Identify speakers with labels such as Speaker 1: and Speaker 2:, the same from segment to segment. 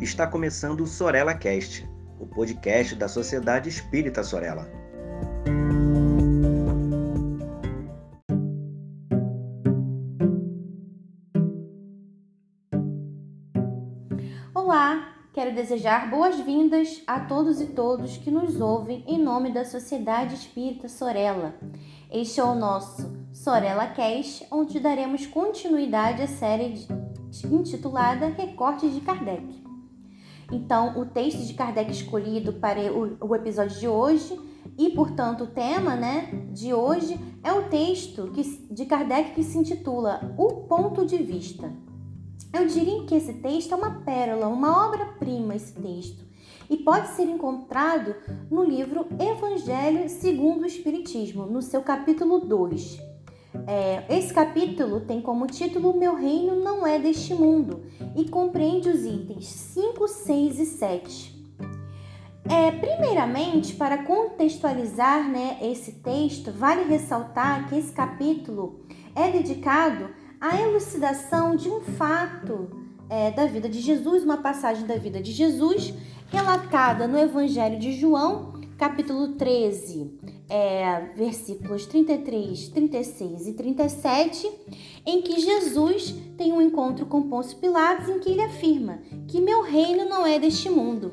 Speaker 1: Está começando o Sorella Cast, o podcast da Sociedade Espírita Sorella.
Speaker 2: Olá, quero desejar boas-vindas a todos e todos que nos ouvem em nome da Sociedade Espírita Sorella. Este é o nosso Sorella Cast, onde daremos continuidade à série intitulada Recortes de Kardec. Então, o texto de Kardec escolhido para o, episódio de hoje e, portanto, o tema né, de hoje é o texto que, de Kardec que se intitula O Ponto de Vista. Eu diria que esse texto é uma pérola, uma obra-prima, esse texto, e pode ser encontrado no livro Evangelho segundo o Espiritismo, no seu capítulo 2. É, esse capítulo tem como título Meu Reino Não É Deste Mundo e compreende os itens 5, 6 e 7. É, primeiramente, para contextualizar né, esse texto, vale ressaltar que esse capítulo é dedicado à elucidação de um fato é, da vida de Jesus, uma passagem da vida de Jesus, relatada no Evangelho de João, capítulo 13, é, versículos 33, 36 e 37, em que Jesus tem um encontro com Pôncio Pilatos em que ele afirma que meu reino não é deste mundo.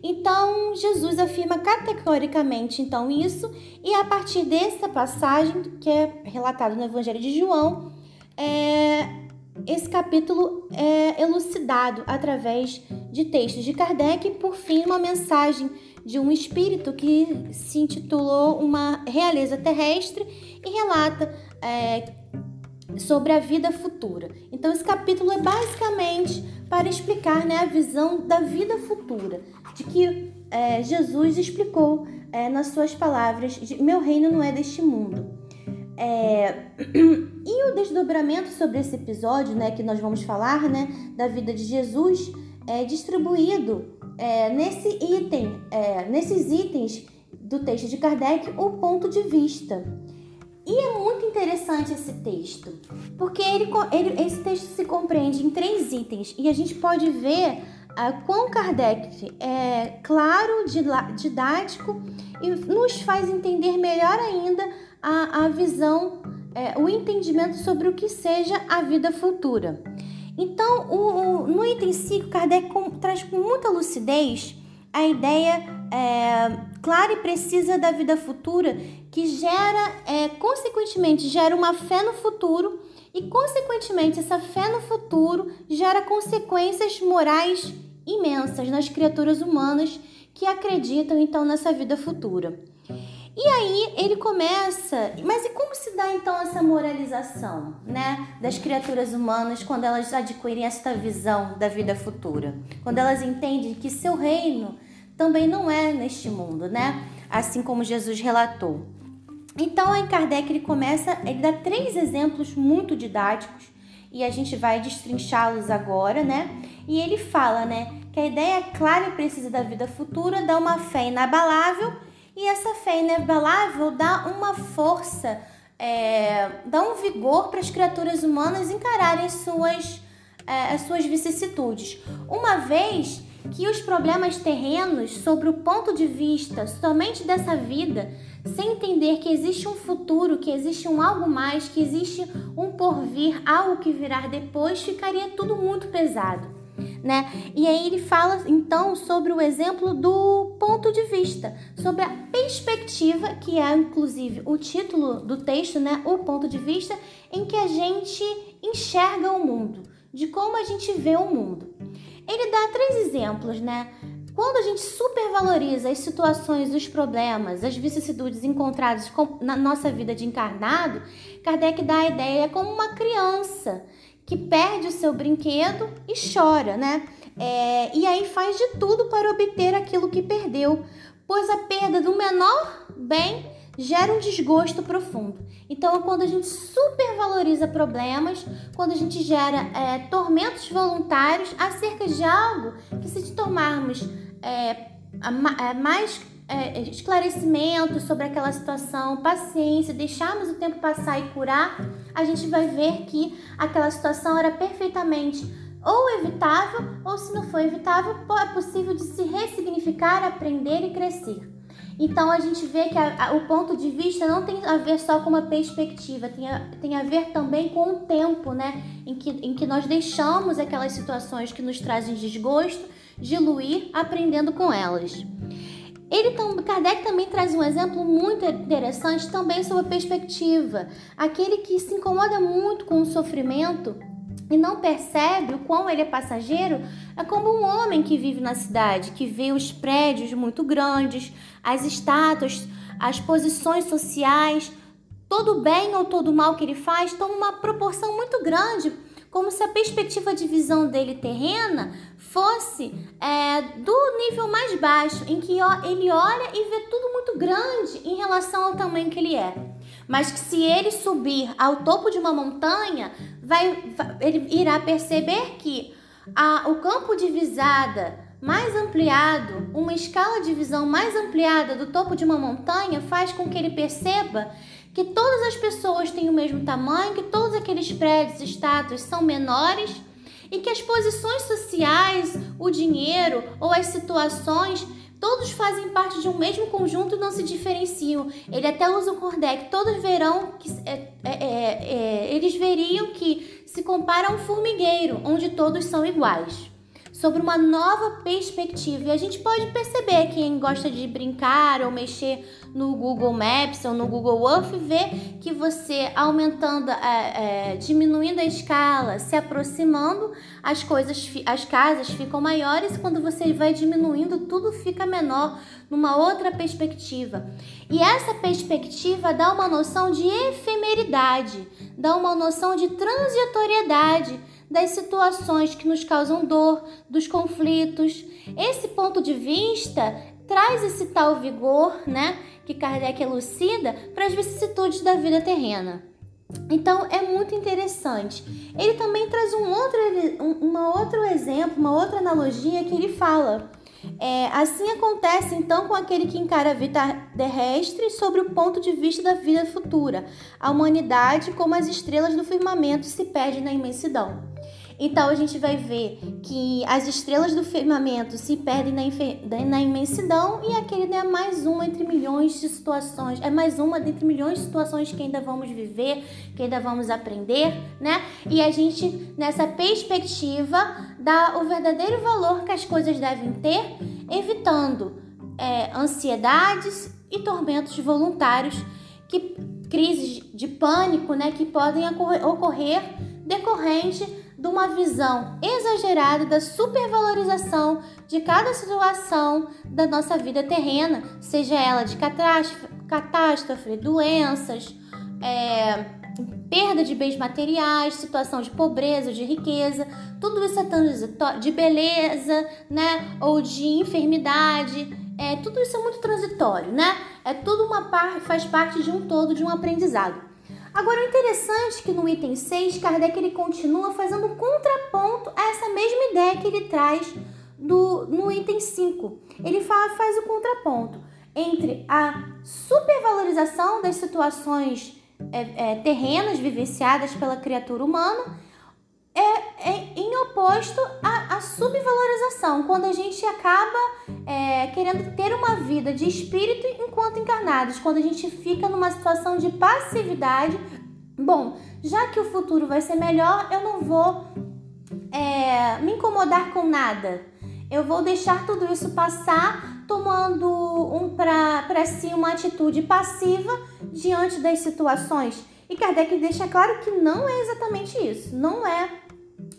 Speaker 2: Então, Jesus afirma categoricamente então isso, e a partir dessa passagem que é relatada no Evangelho de João, é, esse capítulo é elucidado através de textos de Kardec e, por fim, uma mensagem de um espírito que se intitulou Uma Realeza Terrestre e relata é, sobre a vida futura. Então, esse capítulo é basicamente para explicar né, a visão da vida futura, de que é, Jesus explicou é, nas suas palavras: de, Meu reino não é deste mundo. É, e o desdobramento sobre esse episódio, né, que nós vamos falar, né, da vida de Jesus, é distribuído é, nesse item, é, nesses itens do texto de Kardec, o ponto de vista. E é muito interessante esse texto, porque ele, ele, esse texto se compreende em três itens e a gente pode ver ah, quão Kardec é claro, didático e nos faz entender melhor ainda a, a visão, é, o entendimento sobre o que seja a vida futura. Então, o, o, no item 5, Kardec com, traz com muita lucidez a ideia é, clara e precisa da vida futura, que gera, é, consequentemente, gera uma fé no futuro e, consequentemente, essa fé no futuro gera consequências morais imensas nas criaturas humanas que acreditam então nessa vida futura. E aí ele começa, mas e como se dá então essa moralização, né, das criaturas humanas quando elas adquirem esta visão da vida futura? Quando elas entendem que seu reino também não é neste mundo, né? Assim como Jesus relatou. Então, em Kardec ele começa, ele dá três exemplos muito didáticos e a gente vai destrinchá-los agora, né? E ele fala, né, que a ideia clara e precisa da vida futura dá uma fé inabalável e essa fé inabalável dá uma força, é, dá um vigor para as criaturas humanas encararem suas, é, as suas vicissitudes. Uma vez que os problemas terrenos, sobre o ponto de vista somente dessa vida, sem entender que existe um futuro, que existe um algo mais, que existe um porvir, algo que virá depois, ficaria tudo muito pesado né? E aí ele fala então sobre o exemplo do ponto de vista, sobre a perspectiva, que é inclusive o título do texto, né? O ponto de vista em que a gente enxerga o mundo, de como a gente vê o mundo. Ele dá três exemplos, né? Quando a gente supervaloriza as situações, os problemas, as vicissitudes encontradas na nossa vida de encarnado, Kardec dá a ideia como uma criança que perde o seu brinquedo e chora, né? É, e aí faz de tudo para obter aquilo que perdeu, pois a perda do menor bem gera um desgosto profundo. Então, quando a gente supervaloriza problemas, quando a gente gera é, tormentos voluntários acerca de algo que, se tomarmos é, é mais é, esclarecimento sobre aquela situação, paciência, deixarmos o tempo passar e curar, a gente vai ver que aquela situação era perfeitamente ou evitável, ou se não for evitável, é possível de se ressignificar, aprender e crescer. Então a gente vê que a, a, o ponto de vista não tem a ver só com uma perspectiva, tem a, tem a ver também com o tempo, né? Em que, em que nós deixamos aquelas situações que nos trazem desgosto diluir aprendendo com elas. Ele, Kardec também traz um exemplo muito interessante também sobre a perspectiva. Aquele que se incomoda muito com o sofrimento e não percebe o quão ele é passageiro, é como um homem que vive na cidade, que vê os prédios muito grandes, as estátuas, as posições sociais, todo bem ou todo mal que ele faz toma uma proporção muito grande, como se a perspectiva de visão dele terrena fosse é, do nível mais baixo, em que ele olha e vê tudo muito grande em relação ao tamanho que ele é. Mas que se ele subir ao topo de uma montanha, vai, ele irá perceber que a, o campo de visada mais ampliado, uma escala de visão mais ampliada do topo de uma montanha faz com que ele perceba que todas as pessoas têm o mesmo tamanho, que todos aqueles prédios, estátuas são menores e que as posições sociais, o dinheiro ou as situações Todos fazem parte de um mesmo conjunto e não se diferenciam. Ele até usa o Kardec. Todos verão que é, é, é, é, eles veriam que se compara a um formigueiro, onde todos são iguais sobre uma nova perspectiva. E a gente pode perceber quem gosta de brincar ou mexer no Google Maps ou no Google Earth vê que você aumentando, é, é, diminuindo a escala, se aproximando, as coisas, as casas ficam maiores. Quando você vai diminuindo, tudo fica menor numa outra perspectiva. E essa perspectiva dá uma noção de efemeridade, dá uma noção de transitoriedade das situações que nos causam dor, dos conflitos. Esse ponto de vista traz esse tal vigor, né, que Kardec elucida para as vicissitudes da vida terrena. Então é muito interessante. Ele também traz um outro, um, outro exemplo, uma outra analogia que ele fala. É, assim acontece então com aquele que encara a vida terrestre sobre o ponto de vista da vida futura. A humanidade, como as estrelas do firmamento, se perde na imensidão. Então a gente vai ver que as estrelas do firmamento se perdem na, na imensidão e aquele é mais uma entre milhões de situações, é mais uma dentre milhões de situações que ainda vamos viver, que ainda vamos aprender, né? E a gente, nessa perspectiva, dá o verdadeiro valor que as coisas devem ter, evitando é, ansiedades e tormentos voluntários, que crises de pânico, né, que podem ocorrer decorrente de uma visão exagerada da supervalorização de cada situação da nossa vida terrena, seja ela de catástrofe, catástrofe doenças, é, perda de bens materiais, situação de pobreza, de riqueza, tudo isso é transitório, de beleza, né, ou de enfermidade, é, tudo isso é muito transitório, né? É tudo uma parte, faz parte de um todo, de um aprendizado. Agora, o interessante é que no item 6, Kardec ele continua fazendo um contraponto a essa mesma ideia que ele traz do, no item 5. Ele fala, faz o contraponto entre a supervalorização das situações é, é, terrenas vivenciadas pela criatura humana é, é oposto à, à, subvalorização, quando a gente acaba é, querendo ter uma vida de espírito enquanto encarnados, quando a gente fica numa situação de passividade. Bom, já que o futuro vai ser melhor, eu não vou é, me incomodar com nada. Eu vou deixar tudo isso passar, tomando um para si uma atitude passiva diante das situações. E Kardec deixa claro que não é exatamente isso, não é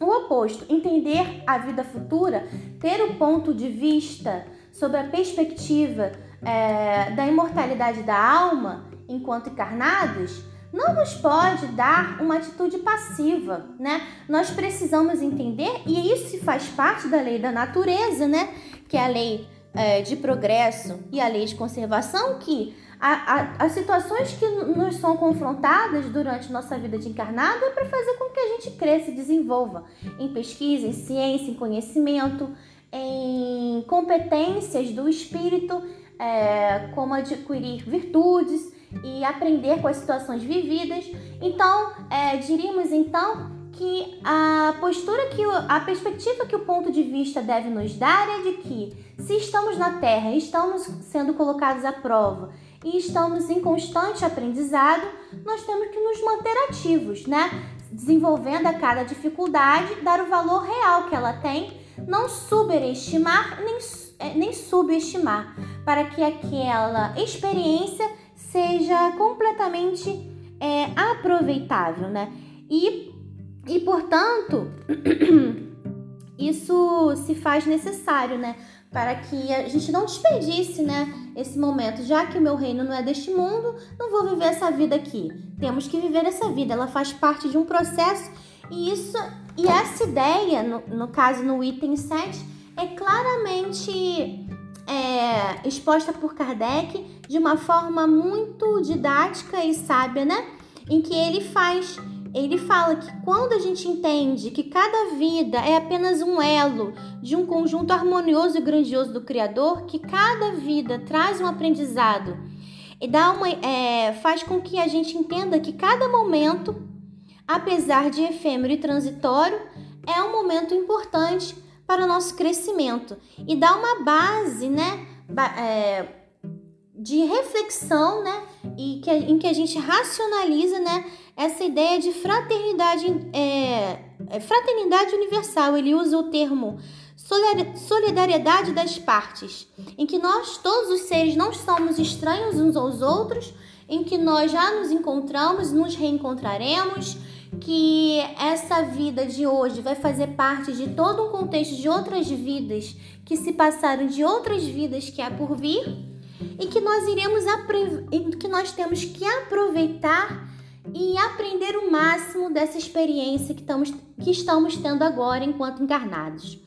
Speaker 2: o oposto, entender a vida futura, ter o ponto de vista sobre a perspectiva é, da imortalidade da alma enquanto encarnados, não nos pode dar uma atitude passiva, né? Nós precisamos entender, e isso faz parte da lei da natureza, né? Que é a lei é, de progresso e a lei de conservação, que a, a, as situações que nos são confrontadas durante nossa vida de encarnado é para fazer com que a gente cresça e desenvolva em pesquisa, em ciência, em conhecimento, em competências do espírito, é, como adquirir virtudes e aprender com as situações vividas. Então, é, diríamos então que a postura que a perspectiva que o ponto de vista deve nos dar é de que se estamos na Terra, estamos sendo colocados à prova e estamos em constante aprendizado, nós temos que nos manter ativos, né? Desenvolvendo a cada dificuldade, dar o valor real que ela tem, não superestimar nem, é, nem subestimar, para que aquela experiência seja completamente é, aproveitável, né? E, e portanto, isso se faz necessário, né? Para que a gente não desperdice, né? Esse momento, já que o meu reino não é deste mundo, não vou viver essa vida aqui. Temos que viver essa vida, ela faz parte de um processo e isso e essa ideia, no, no caso no item 7, é claramente é, exposta por Kardec de uma forma muito didática e sábia, né? Em que ele faz, ele fala que quando a gente entende que cada vida é apenas um elo de um conjunto harmonioso e grandioso do Criador, que cada vida traz um aprendizado e dá uma, é, faz com que a gente entenda que cada momento, apesar de efêmero e transitório, é um momento importante para o nosso crescimento e dá uma base, né, é, de reflexão, né, e que, em que a gente racionaliza, né, essa ideia de fraternidade, é, é fraternidade universal. Ele usa o termo solidariedade das partes, em que nós todos os seres não somos estranhos uns aos outros, em que nós já nos encontramos, nos reencontraremos que essa vida de hoje vai fazer parte de todo um contexto de outras vidas que se passaram de outras vidas que há por vir e que nós iremos que nós temos que aproveitar e aprender o máximo dessa experiência que estamos, que estamos tendo agora enquanto encarnados.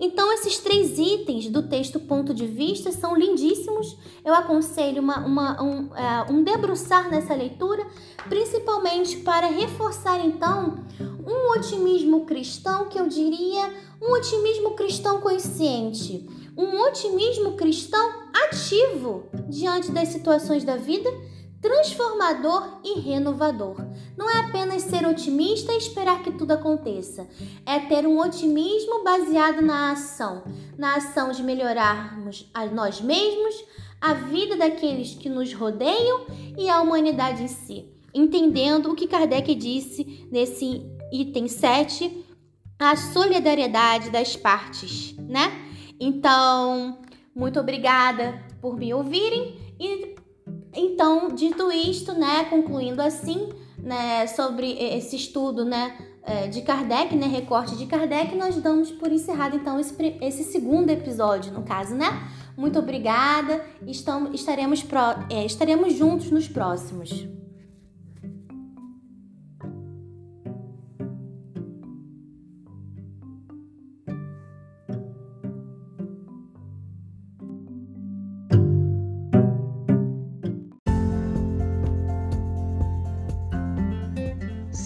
Speaker 2: Então, esses três itens do texto ponto de vista são lindíssimos. Eu aconselho uma, uma, um, uh, um debruçar nessa leitura, principalmente para reforçar, então, um otimismo cristão que eu diria um otimismo cristão consciente, um otimismo cristão ativo diante das situações da vida transformador e renovador. Não é apenas ser otimista e esperar que tudo aconteça, é ter um otimismo baseado na ação, na ação de melhorarmos a nós mesmos, a vida daqueles que nos rodeiam e a humanidade em si. Entendendo o que Kardec disse nesse item 7, a solidariedade das partes, né? Então, muito obrigada por me ouvirem e então, dito isto, né, concluindo assim, né, sobre esse estudo, né, é, de Kardec, né, recorte de Kardec, nós damos por encerrado então esse, esse segundo episódio, no caso, né? Muito obrigada, estamos, estaremos, pro, é, estaremos juntos nos próximos.